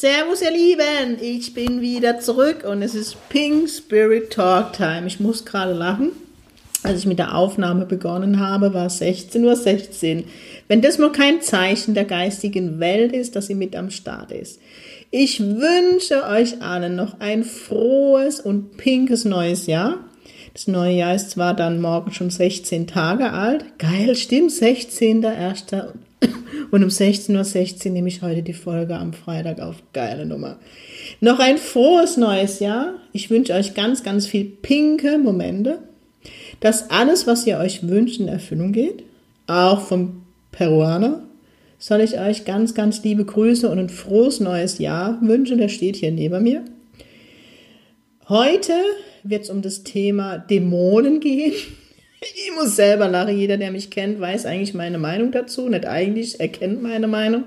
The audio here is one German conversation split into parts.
Servus ihr Lieben, ich bin wieder zurück und es ist Pink Spirit Talk Time. Ich muss gerade lachen. Als ich mit der Aufnahme begonnen habe, war es 16.16 Uhr. 16. Wenn das nur kein Zeichen der geistigen Welt ist, dass sie mit am Start ist. Ich wünsche euch allen noch ein frohes und pinkes neues Jahr. Das neue Jahr ist zwar dann morgen schon 16 Tage alt. Geil, stimmt, 16.01. Und um 16.16 Uhr 16 nehme ich heute die Folge am Freitag auf. Geile Nummer. Noch ein frohes neues Jahr. Ich wünsche euch ganz, ganz viel pinke Momente. Dass alles, was ihr euch wünscht, in Erfüllung geht. Auch vom Peruaner soll ich euch ganz, ganz liebe Grüße und ein frohes neues Jahr wünschen. Der steht hier neben mir. Heute wird es um das Thema Dämonen gehen. Ich muss selber lachen. Jeder, der mich kennt, weiß eigentlich meine Meinung dazu. Nicht eigentlich, er kennt meine Meinung.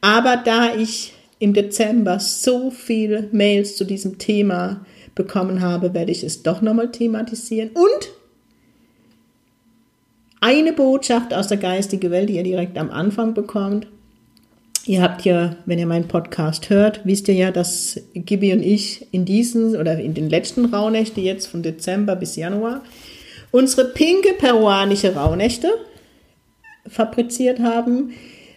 Aber da ich im Dezember so viele Mails zu diesem Thema bekommen habe, werde ich es doch nochmal thematisieren. Und eine Botschaft aus der geistigen Welt, die ihr direkt am Anfang bekommt. Ihr habt ja, wenn ihr meinen Podcast hört, wisst ihr ja, dass Gibi und ich in diesen oder in den letzten Rauhnächten jetzt von Dezember bis Januar unsere pinke peruanische Rauhnächte fabriziert haben.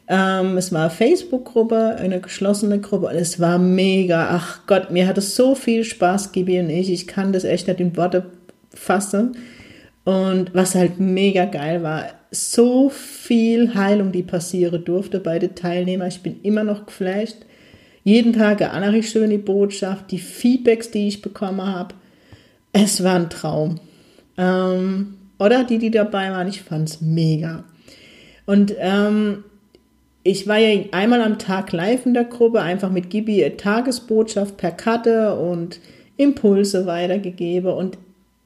Ähm, es war eine Facebook-Gruppe, eine geschlossene Gruppe es war mega. Ach Gott, mir hat es so viel Spaß gegeben ich, ich kann das echt nicht in Worte fassen. Und was halt mega geil war, so viel Heilung, die passieren durfte bei den Teilnehmern. Ich bin immer noch geflasht. Jeden Tag eine andere schöne Botschaft, die Feedbacks, die ich bekommen habe. Es war ein Traum. Ähm, oder die, die dabei waren, ich fand es mega. Und ähm, ich war ja einmal am Tag live in der Gruppe, einfach mit Gibi Tagesbotschaft per Karte und Impulse weitergegeben. Und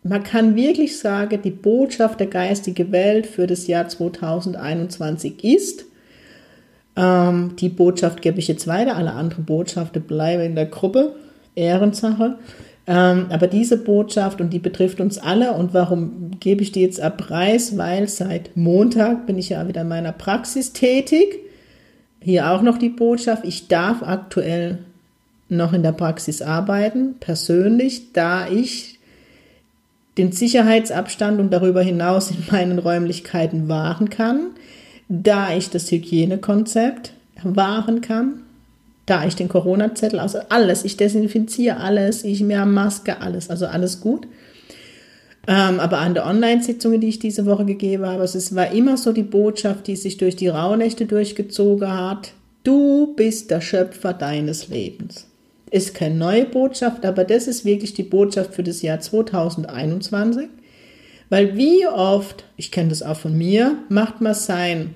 man kann wirklich sagen, die Botschaft der geistigen Welt für das Jahr 2021 ist, ähm, die Botschaft gebe ich jetzt weiter, alle anderen Botschaften bleiben in der Gruppe, Ehrensache. Ähm, aber diese Botschaft, und die betrifft uns alle, und warum gebe ich die jetzt ab Preis? Weil seit Montag bin ich ja wieder in meiner Praxis tätig. Hier auch noch die Botschaft, ich darf aktuell noch in der Praxis arbeiten, persönlich, da ich den Sicherheitsabstand und darüber hinaus in meinen Räumlichkeiten wahren kann, da ich das Hygienekonzept wahren kann, da ich den Corona-Zettel, also alles, ich desinfiziere alles, ich mir Maske, alles, also alles gut. Ähm, aber an der Online-Sitzungen, die ich diese Woche gegeben habe, also es war immer so die Botschaft, die sich durch die Rauhnächte durchgezogen hat. Du bist der Schöpfer deines Lebens ist keine neue Botschaft, aber das ist wirklich die Botschaft für das Jahr 2021. Weil wie oft, ich kenne das auch von mir, macht man sein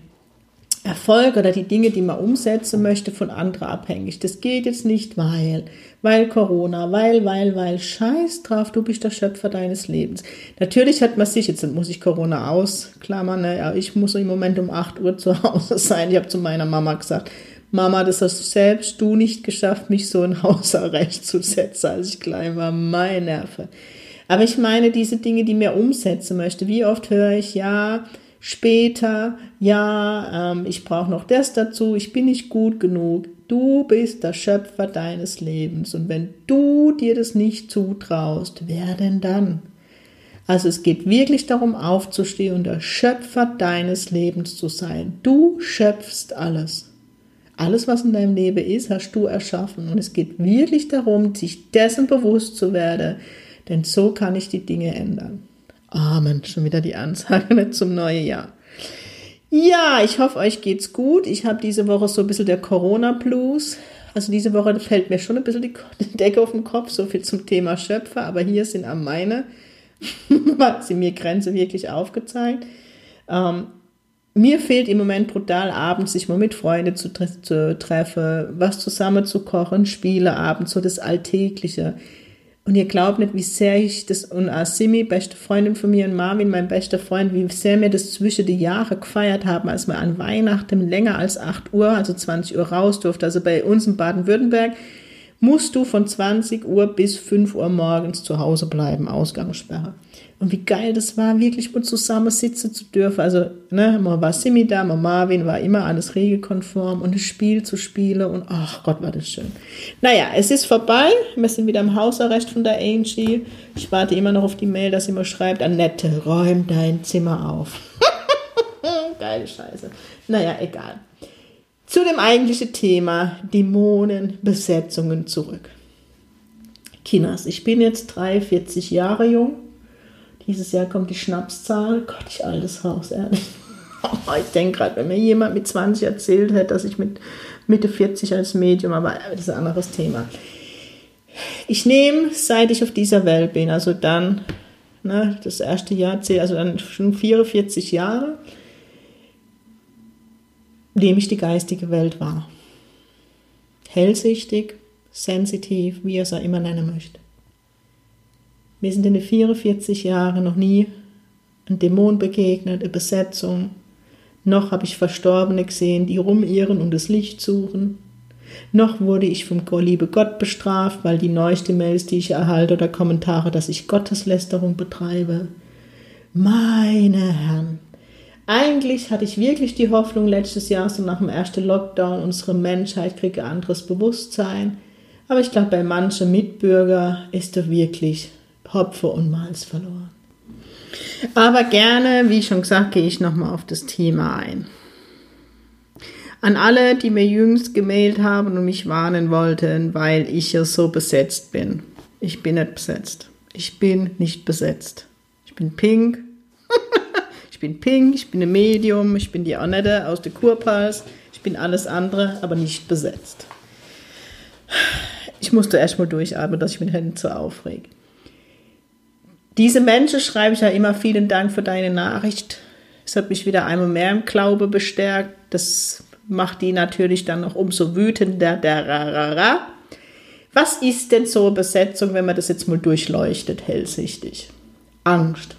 Erfolg oder die Dinge, die man umsetzen möchte, von anderen abhängig. Das geht jetzt nicht, weil, weil Corona, weil, weil, weil, scheiß drauf, du bist der Schöpfer deines Lebens. Natürlich hat man sich, jetzt muss ich Corona ausklammern, ne, ich muss im Moment um 8 Uhr zu Hause sein. Ich habe zu meiner Mama gesagt, Mama, das hast selbst du nicht geschafft, mich so in Hausarrest zu setzen, als ich klein war. Mein Nerve. Aber ich meine, diese Dinge, die mir umsetzen möchte. Wie oft höre ich, ja, später, ja, ähm, ich brauche noch das dazu, ich bin nicht gut genug. Du bist der Schöpfer deines Lebens. Und wenn du dir das nicht zutraust, wer denn dann? Also es geht wirklich darum, aufzustehen und der Schöpfer deines Lebens zu sein. Du schöpfst alles. Alles, was in deinem Leben ist, hast du erschaffen. Und es geht wirklich darum, sich dessen bewusst zu werden, denn so kann ich die Dinge ändern. Amen. Schon wieder die Ansage zum neuen Jahr. Ja, ich hoffe, euch geht's gut. Ich habe diese Woche so ein bisschen der Corona-Blues. Also diese Woche fällt mir schon ein bisschen die Decke auf den Kopf, so viel zum Thema Schöpfer, aber hier sind am meine, hat sie mir Grenze wirklich aufgezeigt. Ähm, mir fehlt im Moment brutal abends, sich mal mit Freunden zu, zu treffen, was zusammen zu kochen, Spiele abends, so das Alltägliche. Und ihr glaubt nicht, wie sehr ich das, und Asimi, beste Freundin von mir und Marvin, mein bester Freund, wie sehr wir das zwischen die Jahre gefeiert haben, als wir an Weihnachten länger als 8 Uhr, also 20 Uhr raus durften. Also bei uns in Baden-Württemberg musst du von 20 Uhr bis 5 Uhr morgens zu Hause bleiben, Ausgangssperre. Und wie geil das war, wirklich mal zusammen sitzen zu dürfen. Also, ne, mal war Simi da, mal Marvin, war immer alles regelkonform und ein Spiel zu spielen und ach Gott, war das schön. Naja, es ist vorbei. Wir sind wieder im Hausarrest von der Angie. Ich warte immer noch auf die Mail, dass sie mir schreibt, Annette, räum dein Zimmer auf. Geile Scheiße. Naja, egal. Zu dem eigentlichen Thema Dämonenbesetzungen zurück. Kinas, ich bin jetzt 43 Jahre jung dieses Jahr kommt die Schnapszahl. Gott, ich altes Haus, ehrlich. ich denke gerade, wenn mir jemand mit 20 erzählt hätte, dass ich mit Mitte 40 als Medium, aber das ist ein anderes Thema. Ich nehme, seit ich auf dieser Welt bin, also dann, ne, das erste Jahr also dann schon 44 Jahre, nehme ich die geistige Welt wahr. Hellsichtig, sensitiv, wie er es auch immer nennen möchte. Mir sind in den 44 Jahren noch nie ein Dämon begegnet, eine Besetzung. Noch habe ich Verstorbene gesehen, die rumirren und das Licht suchen. Noch wurde ich vom liebe Gott bestraft, weil die neueste Mails, die ich erhalte oder Kommentare, dass ich Gotteslästerung betreibe. Meine Herren, eigentlich hatte ich wirklich die Hoffnung letztes Jahr, so nach dem ersten Lockdown, unsere Menschheit kriege anderes Bewusstsein. Aber ich glaube, bei manchen Mitbürger ist da wirklich Hopfe und Malz verloren. Aber gerne, wie schon gesagt, gehe ich nochmal auf das Thema ein. An alle, die mir jüngst gemailt haben und mich warnen wollten, weil ich ja so besetzt bin. Ich bin nicht besetzt. Ich bin nicht besetzt. Ich bin pink. ich bin pink, ich bin ein Medium, ich bin die Annette aus der Kurpals. Ich bin alles andere, aber nicht besetzt. Ich musste erst mal durchatmen, dass ich mich nicht so aufrege. Diese Menschen schreibe ich ja immer vielen Dank für deine Nachricht. Es hat mich wieder einmal mehr im Glaube bestärkt. Das macht die natürlich dann noch umso wütender. Was ist denn so eine Besetzung, wenn man das jetzt mal durchleuchtet, hellsichtig? Angst.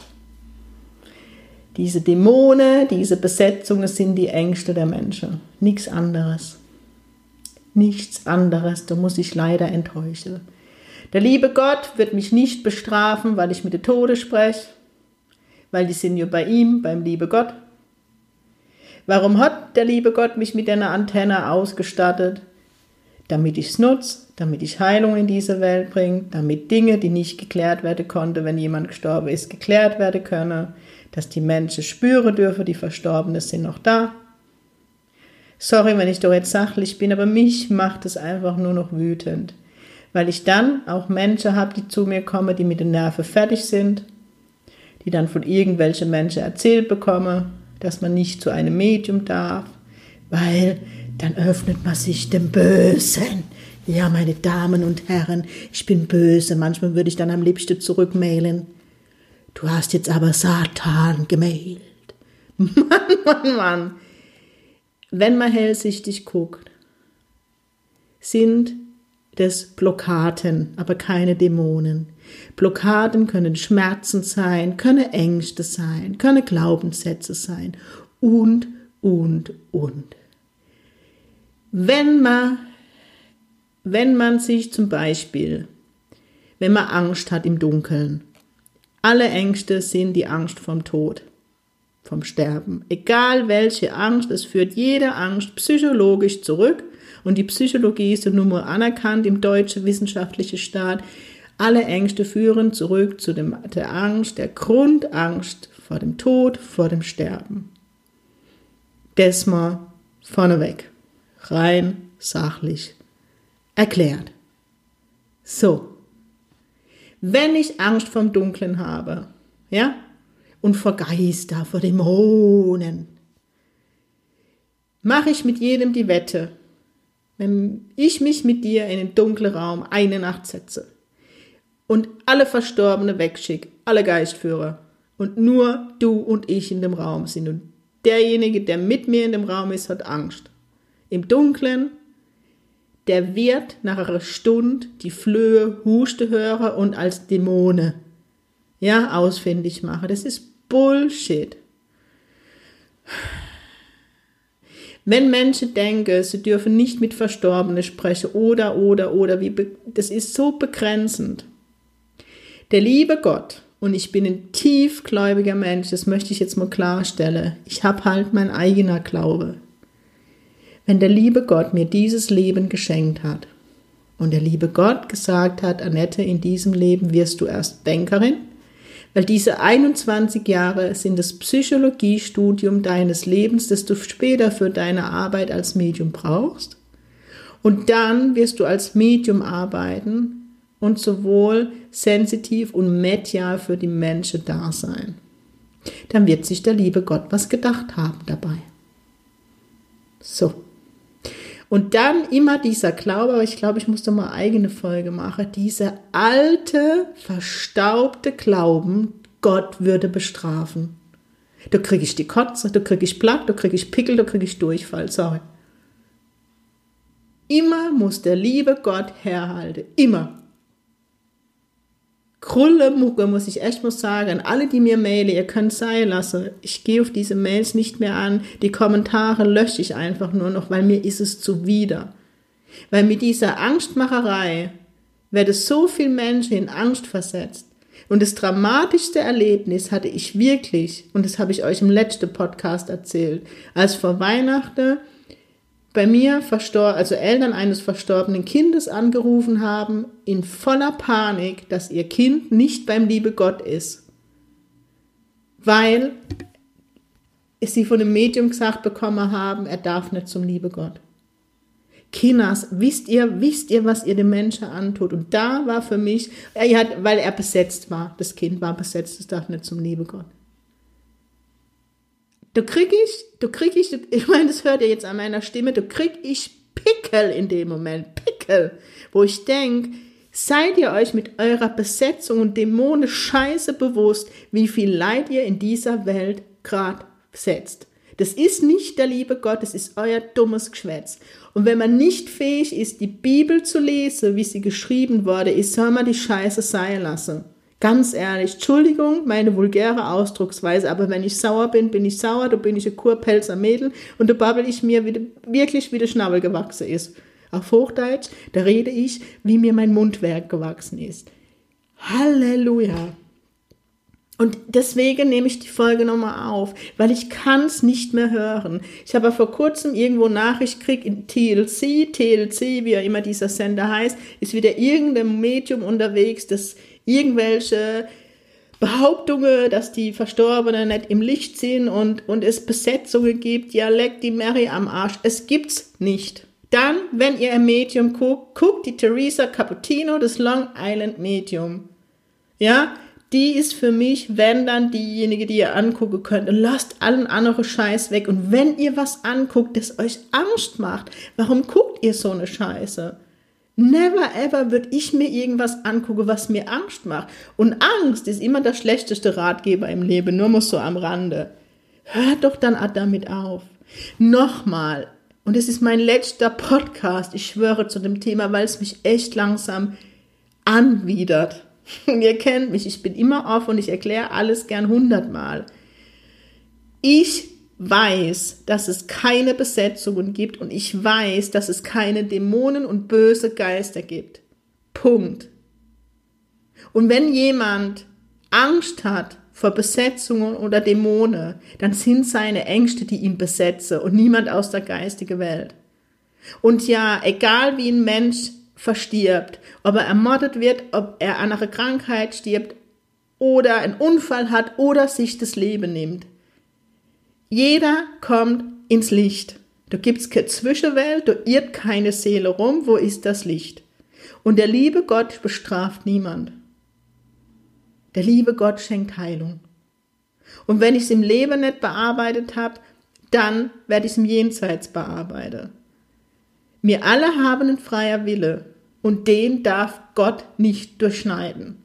Diese Dämonen, diese Besetzungen sind die Ängste der Menschen. Nichts anderes. Nichts anderes. Da muss ich leider enttäuschen. Der liebe Gott wird mich nicht bestrafen, weil ich mit der Tode spreche, weil die sind ja bei ihm, beim liebe Gott. Warum hat der liebe Gott mich mit einer Antenne ausgestattet? Damit ich es nutze, damit ich Heilung in diese Welt bringe, damit Dinge, die nicht geklärt werden konnten, wenn jemand gestorben ist, geklärt werden können, dass die Menschen spüren dürfen, die Verstorbenen sind noch da. Sorry, wenn ich doch jetzt sachlich bin, aber mich macht es einfach nur noch wütend weil ich dann auch Menschen habe, die zu mir kommen, die mit den Nerven fertig sind, die dann von irgendwelchen Menschen erzählt bekommen, dass man nicht zu einem Medium darf, weil dann öffnet man sich dem Bösen. Ja, meine Damen und Herren, ich bin böse. Manchmal würde ich dann am liebsten zurückmailen. Du hast jetzt aber Satan gemailt. Mann, Mann, Mann. Wenn man hellsichtig guckt, sind des Blockaden, aber keine Dämonen. Blockaden können Schmerzen sein, können Ängste sein, können Glaubenssätze sein und, und, und. Wenn man, wenn man sich zum Beispiel, wenn man Angst hat im Dunkeln, alle Ängste sind die Angst vom Tod, vom Sterben. Egal welche Angst, es führt jede Angst psychologisch zurück und die Psychologie ist nun mal anerkannt im deutschen wissenschaftlichen Staat. Alle Ängste führen zurück zu dem, der Angst, der Grundangst vor dem Tod, vor dem Sterben. Das mal vorneweg, rein sachlich erklärt. So, wenn ich Angst vom Dunklen habe, ja, und vor Geister, vor Dämonen, mache ich mit jedem die Wette, wenn ich mich mit dir in den dunklen Raum eine Nacht setze und alle Verstorbene wegschicke, alle Geistführer und nur du und ich in dem Raum sind und derjenige, der mit mir in dem Raum ist, hat Angst. Im Dunkeln, der wird nach einer Stunde die Flöhe, Huste hören und als Dämone, ja, ausfindig machen. Das ist Bullshit. Wenn Menschen denken, sie dürfen nicht mit Verstorbenen sprechen oder, oder, oder, wie, das ist so begrenzend. Der liebe Gott, und ich bin ein tiefgläubiger Mensch, das möchte ich jetzt mal klarstellen, ich habe halt mein eigener Glaube. Wenn der liebe Gott mir dieses Leben geschenkt hat und der liebe Gott gesagt hat, Annette, in diesem Leben wirst du erst Bankerin, weil diese 21 Jahre sind das Psychologiestudium deines Lebens, das du später für deine Arbeit als Medium brauchst. Und dann wirst du als Medium arbeiten und sowohl sensitiv und medial für die Menschen da sein. Dann wird sich der liebe Gott was gedacht haben dabei. So. Und dann immer dieser Glaube, aber ich glaube, ich muss da mal eigene Folge machen, diese alte, verstaubte Glauben, Gott würde bestrafen. Da kriege ich die Kotze, da kriege ich Plack, da kriege ich Pickel, da kriege ich Durchfall, sorry. Immer muss der liebe Gott herhalten, immer. Krullemucke, muss ich echt mal sagen. Alle, die mir mailen, ihr könnt sein lassen. Ich gehe auf diese Mails nicht mehr an. Die Kommentare lösche ich einfach nur noch, weil mir ist es zuwider. Weil mit dieser Angstmacherei werde so viel Menschen in Angst versetzt. Und das dramatischste Erlebnis hatte ich wirklich, und das habe ich euch im letzten Podcast erzählt, als vor Weihnachten bei mir verstor also Eltern eines verstorbenen Kindes angerufen haben, in voller Panik, dass ihr Kind nicht beim liebe Gott ist, weil sie von dem Medium gesagt bekommen haben, er darf nicht zum liebe Gott. Kinders, wisst ihr, wisst ihr, was ihr dem Menschen antut? Und da war für mich, er hat, weil er besetzt war, das Kind war besetzt, es darf nicht zum liebe Gott du krieg ich, du krieg ich, ich meine, das hört ihr jetzt an meiner Stimme, du krieg ich Pickel in dem Moment, Pickel, wo ich denk, seid ihr euch mit eurer Besetzung und Dämonen scheiße bewusst, wie viel Leid ihr in dieser Welt grad setzt. Das ist nicht der liebe Gott, das ist euer dummes Geschwätz. Und wenn man nicht fähig ist, die Bibel zu lesen, wie sie geschrieben wurde, ist, soll man die Scheiße sein lassen. Ganz ehrlich, Entschuldigung, meine vulgäre Ausdrucksweise, aber wenn ich sauer bin, bin ich sauer, da bin ich ein Kurpelzer Mädel und da babbel ich mir wie, wirklich, wie der Schnabel gewachsen ist. Auf Hochdeutsch, da rede ich, wie mir mein Mundwerk gewachsen ist. Halleluja. Und deswegen nehme ich die Folge nochmal auf, weil ich kann es nicht mehr hören. Ich habe vor kurzem irgendwo Nachricht gekriegt in TLC, TLC, wie ja immer dieser Sender heißt, ist wieder irgendein Medium unterwegs, das irgendwelche Behauptungen, dass die Verstorbenen nicht im Licht sind und, und es Besetzungen gibt, ja, leck die Mary am Arsch. Es gibt's nicht. Dann, wenn ihr ein Medium guckt, guckt die Teresa Cappuccino, das Long Island Medium. Ja, die ist für mich, wenn dann diejenige, die ihr angucken könnt. Und lasst allen anderen Scheiß weg. Und wenn ihr was anguckt, das euch Angst macht, warum guckt ihr so eine Scheiße? Never ever würde ich mir irgendwas angucken, was mir Angst macht. Und Angst ist immer der schlechteste Ratgeber im Leben, nur mal so am Rande. Hört doch dann damit auf. Nochmal, und es ist mein letzter Podcast, ich schwöre zu dem Thema, weil es mich echt langsam anwidert. Und ihr kennt mich, ich bin immer offen und ich erkläre alles gern hundertmal. Ich weiß, dass es keine Besetzungen gibt und ich weiß, dass es keine Dämonen und böse Geister gibt. Punkt. Und wenn jemand Angst hat vor Besetzungen oder Dämonen, dann sind seine Ängste, die ihn besetzen und niemand aus der geistigen Welt. Und ja, egal wie ein Mensch verstirbt, ob er ermordet wird, ob er an einer Krankheit stirbt oder einen Unfall hat oder sich das Leben nimmt, jeder kommt ins Licht. Da gibt's keine Zwischenwelt, da irrt keine Seele rum. Wo ist das Licht? Und der liebe Gott bestraft niemand. Der liebe Gott schenkt Heilung. Und wenn ich es im Leben nicht bearbeitet habe, dann werde ich es im Jenseits bearbeiten. Wir alle haben einen freier Wille und den darf Gott nicht durchschneiden.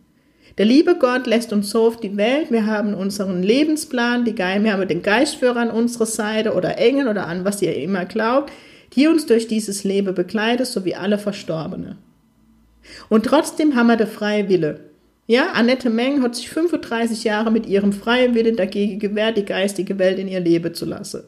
Der liebe Gott lässt uns so auf die Welt. Wir haben unseren Lebensplan, die Ge wir haben den Geistführer an unserer Seite oder Engel oder an was ihr immer glaubt. die uns durch dieses Leben begleitet, so wie alle Verstorbene. Und trotzdem haben wir den freie Wille. Ja, Annette Meng hat sich 35 Jahre mit ihrem freien Willen dagegen gewehrt, die geistige Welt in ihr Leben zu lassen.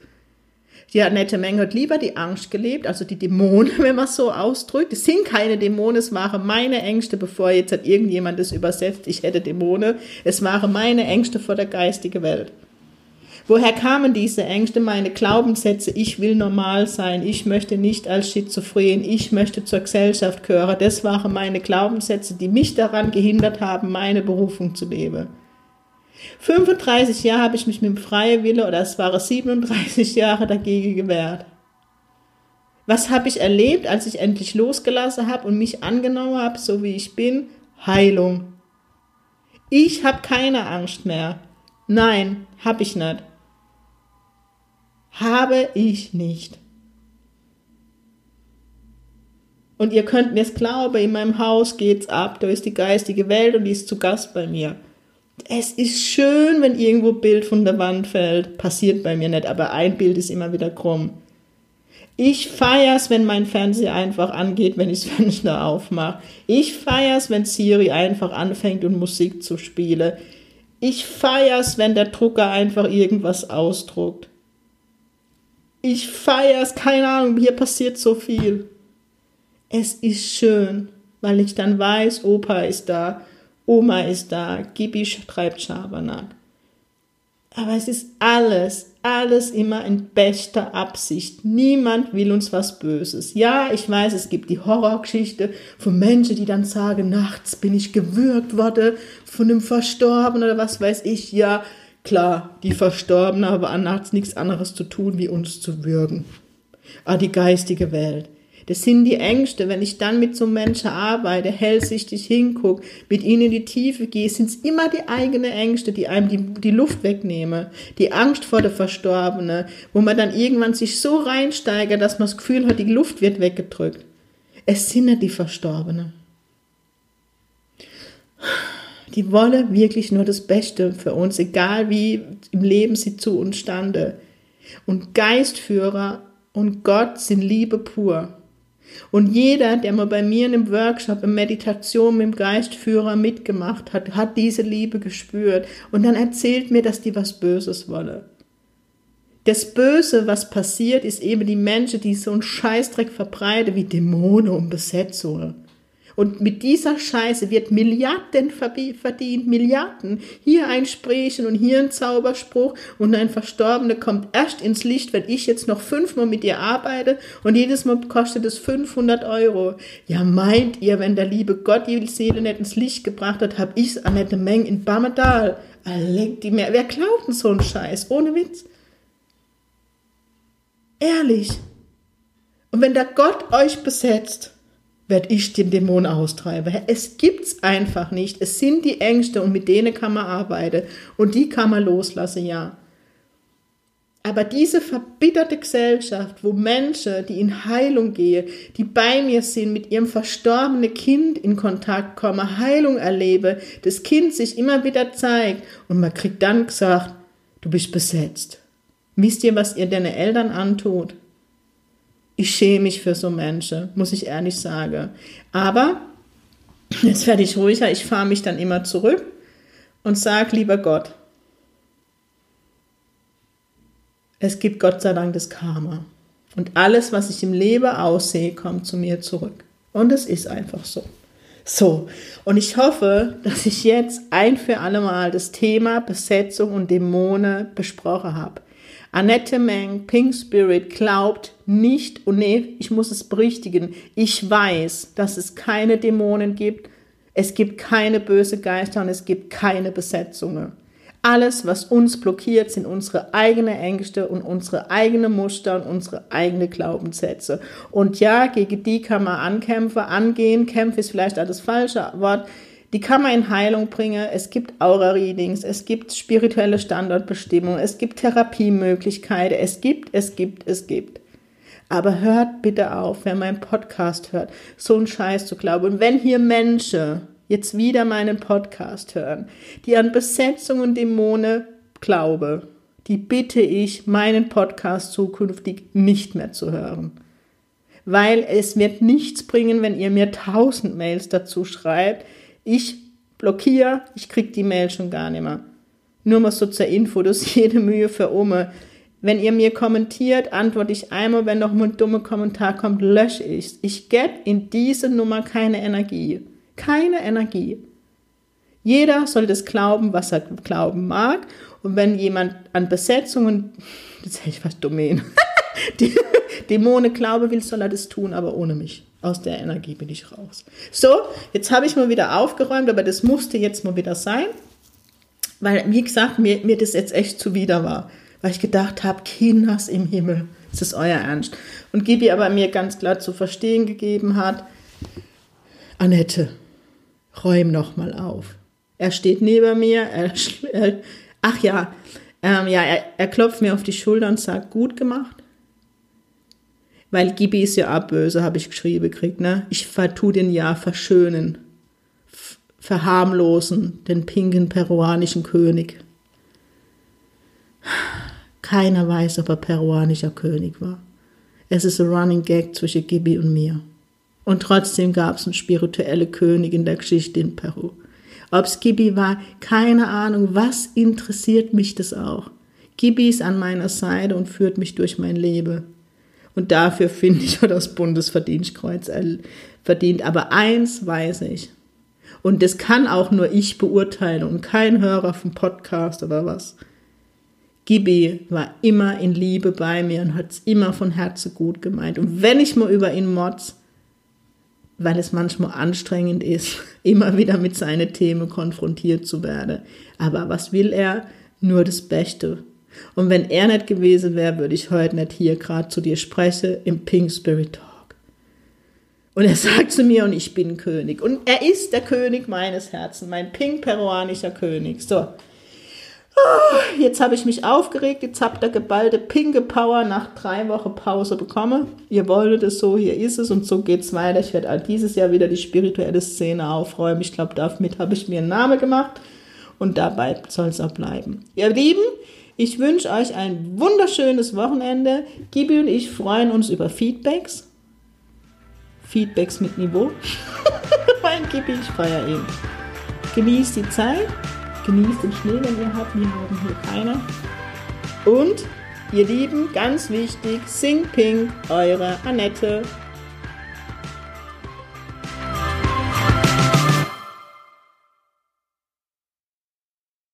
Die Annette Meng hat lieber die Angst gelebt, also die Dämonen, wenn man es so ausdrückt. Es sind keine Dämonen, es waren meine Ängste, bevor jetzt hat irgendjemand das übersetzt, ich hätte Dämonen. Es waren meine Ängste vor der geistigen Welt. Woher kamen diese Ängste, meine Glaubenssätze? Ich will normal sein, ich möchte nicht als schizophren, ich möchte zur Gesellschaft gehören. Das waren meine Glaubenssätze, die mich daran gehindert haben, meine Berufung zu leben. 35 Jahre habe ich mich mit dem freien Wille, oder es waren 37 Jahre dagegen gewehrt. Was habe ich erlebt, als ich endlich losgelassen habe und mich angenommen habe, so wie ich bin? Heilung. Ich habe keine Angst mehr. Nein, habe ich nicht habe ich nicht. Und ihr könnt mir es glauben, in meinem Haus geht's ab, da ist die geistige Welt und die ist zu Gast bei mir. Es ist schön, wenn irgendwo Bild von der Wand fällt. Passiert bei mir nicht, aber ein Bild ist immer wieder krumm. Ich feier's, wenn mein Fernseher einfach angeht, wenn ich das Fenster aufmache. Ich feier's, wenn Siri einfach anfängt und Musik zu spielen. Ich feier's, wenn der Drucker einfach irgendwas ausdruckt. Ich feiere es, keine Ahnung, hier passiert so viel. Es ist schön, weil ich dann weiß, Opa ist da, Oma ist da, Gibi treibt Schabernack. Aber es ist alles, alles immer in bester Absicht. Niemand will uns was Böses. Ja, ich weiß, es gibt die Horrorgeschichte von Menschen, die dann sagen, nachts bin ich gewürgt worden von einem Verstorbenen oder was weiß ich. Ja, Klar, die Verstorbenen haben nachts nichts anderes zu tun, wie uns zu würgen. Ah, die geistige Welt. Das sind die Ängste. Wenn ich dann mit so Menschen arbeite, hellsichtig hingucke, mit ihnen in die Tiefe gehe, sind es immer die eigenen Ängste, die einem die, die Luft wegnehmen. Die Angst vor der Verstorbenen, wo man dann irgendwann sich so reinsteigert, dass man das Gefühl hat, die Luft wird weggedrückt. Es sind nicht die Verstorbenen die wollen wirklich nur das Beste für uns, egal wie im Leben sie zu uns stande. Und Geistführer und Gott sind Liebe pur. Und jeder, der mal bei mir in einem Workshop in Meditation mit dem Geistführer mitgemacht hat, hat diese Liebe gespürt. Und dann erzählt mir, dass die was Böses wolle. Das Böse, was passiert, ist eben die Menschen, die so einen Scheißdreck verbreiten wie Dämonen und Besetzungen. Und mit dieser Scheiße wird Milliarden verdient, Milliarden. Hier ein Sprechen und hier ein Zauberspruch und ein Verstorbener kommt erst ins Licht, wenn ich jetzt noch fünfmal mit ihr arbeite und jedes Mal kostet es 500 Euro. Ja, meint ihr, wenn der liebe Gott die Seele nicht ins Licht gebracht hat, hab ich's Annette Meng in Bamedal. Die mehr. Wer glaubt denn so einen Scheiß? Ohne Witz. Ehrlich. Und wenn der Gott euch besetzt, werde ich den Dämon austreiben. Es gibt's einfach nicht. Es sind die Ängste und mit denen kann man arbeiten und die kann man loslassen, ja. Aber diese verbitterte Gesellschaft, wo Menschen, die in Heilung gehen, die bei mir sind, mit ihrem verstorbenen Kind in Kontakt kommen, Heilung erlebe, das Kind sich immer wieder zeigt und man kriegt dann gesagt, du bist besetzt. Wisst ihr, was ihr deine Eltern antut? Ich schäme mich für so Menschen, muss ich ehrlich sagen. Aber jetzt werde ich ruhiger, ich fahre mich dann immer zurück und sage, lieber Gott, es gibt Gott sei Dank das Karma. Und alles, was ich im Leben aussehe, kommt zu mir zurück. Und es ist einfach so. So, und ich hoffe, dass ich jetzt ein für alle Mal das Thema Besetzung und Dämonen besprochen habe. Annette Meng, Pink Spirit, glaubt nicht, und nee, ich muss es berichtigen, ich weiß, dass es keine Dämonen gibt, es gibt keine böse Geister und es gibt keine Besetzungen. Alles, was uns blockiert, sind unsere eigenen Ängste und unsere eigenen Muster und unsere eigenen Glaubenssätze. Und ja, gegen die kann man ankämpfen, angehen. Kämpfen ist vielleicht auch das falsche Wort. Die kann man in Heilung bringen. Es gibt Aura-Readings, es gibt spirituelle Standortbestimmungen, es gibt Therapiemöglichkeiten, es gibt, es gibt, es gibt. Aber hört bitte auf, wer meinen Podcast hört, so einen Scheiß zu glauben. Und wenn hier Menschen jetzt wieder meinen Podcast hören, die an Besetzung und Dämonen glaube, die bitte ich, meinen Podcast zukünftig nicht mehr zu hören. weil es wird nichts bringen, wenn ihr mir tausend Mails dazu schreibt. Ich blockiere, ich kriege die Mail schon gar nicht mehr. Nur mal so zur Info, das ist jede Mühe für Ome. Wenn ihr mir kommentiert, antworte ich einmal, wenn noch ein dummer Kommentar kommt, lösche ich's. Ich gebe in diese Nummer keine Energie. Keine Energie. Jeder soll das glauben, was er glauben mag. Und wenn jemand an Besetzungen, das hätte ich fast Domäne, Dämonen glauben will, soll er das tun, aber ohne mich. Aus der Energie bin ich raus. So, jetzt habe ich mal wieder aufgeräumt, aber das musste jetzt mal wieder sein. Weil, wie gesagt, mir, mir das jetzt echt zuwider war. Weil ich gedacht habe, Kinders im Himmel, ist das euer Ernst? Und Gibi aber mir ganz klar zu verstehen gegeben hat, Annette, räum noch mal auf. Er steht neben mir, er, er ach ja, ähm, ja, er, er klopft mir auf die Schulter und sagt, gut gemacht. Weil Gibi ist ja abböse, habe ich geschrieben gekriegt, ne? Ich tu den ja verschönen verharmlosen den pinken peruanischen König. Keiner weiß, ob er peruanischer König war. Es ist ein Running Gag zwischen Gibi und mir. Und trotzdem gab es einen spirituelle König in der Geschichte in Peru. Ob es Gibi war, keine Ahnung. Was interessiert mich das auch? Gibi ist an meiner Seite und führt mich durch mein Leben. Und dafür finde ich das Bundesverdienstkreuz verdient. Aber eins weiß ich. Und das kann auch nur ich beurteilen und kein Hörer vom Podcast oder was. Gibi war immer in Liebe bei mir und hat es immer von Herzen gut gemeint. Und wenn ich mal über ihn motz, weil es manchmal anstrengend ist, immer wieder mit seinen Themen konfrontiert zu werden. Aber was will er? Nur das Beste. Und wenn er nicht gewesen wäre, würde ich heute nicht hier gerade zu dir sprechen im Pink Spirit Talk. Und er sagt zu mir, und ich bin König. Und er ist der König meines Herzens, mein pink-peruanischer König. So. Ah, jetzt habe ich mich aufgeregt, jetzt habt ihr geballte pinke Power nach drei Wochen Pause bekommen. Ihr wolltet es so, hier ist es und so geht es weiter. Ich werde dieses Jahr wieder die spirituelle Szene aufräumen. Ich glaube, damit habe ich mir einen Namen gemacht und dabei soll es auch bleiben. Ihr Lieben, ich wünsche euch ein wunderschönes Wochenende. Gibi und ich freuen uns über Feedbacks. Feedbacks mit Niveau. mein Gibi, ich feiere ihn. Genießt die Zeit, genießt den Schnee, wenn ihr habt. Wir haben hier keiner. Und ihr Lieben, ganz wichtig, Sing Ping, eure Annette.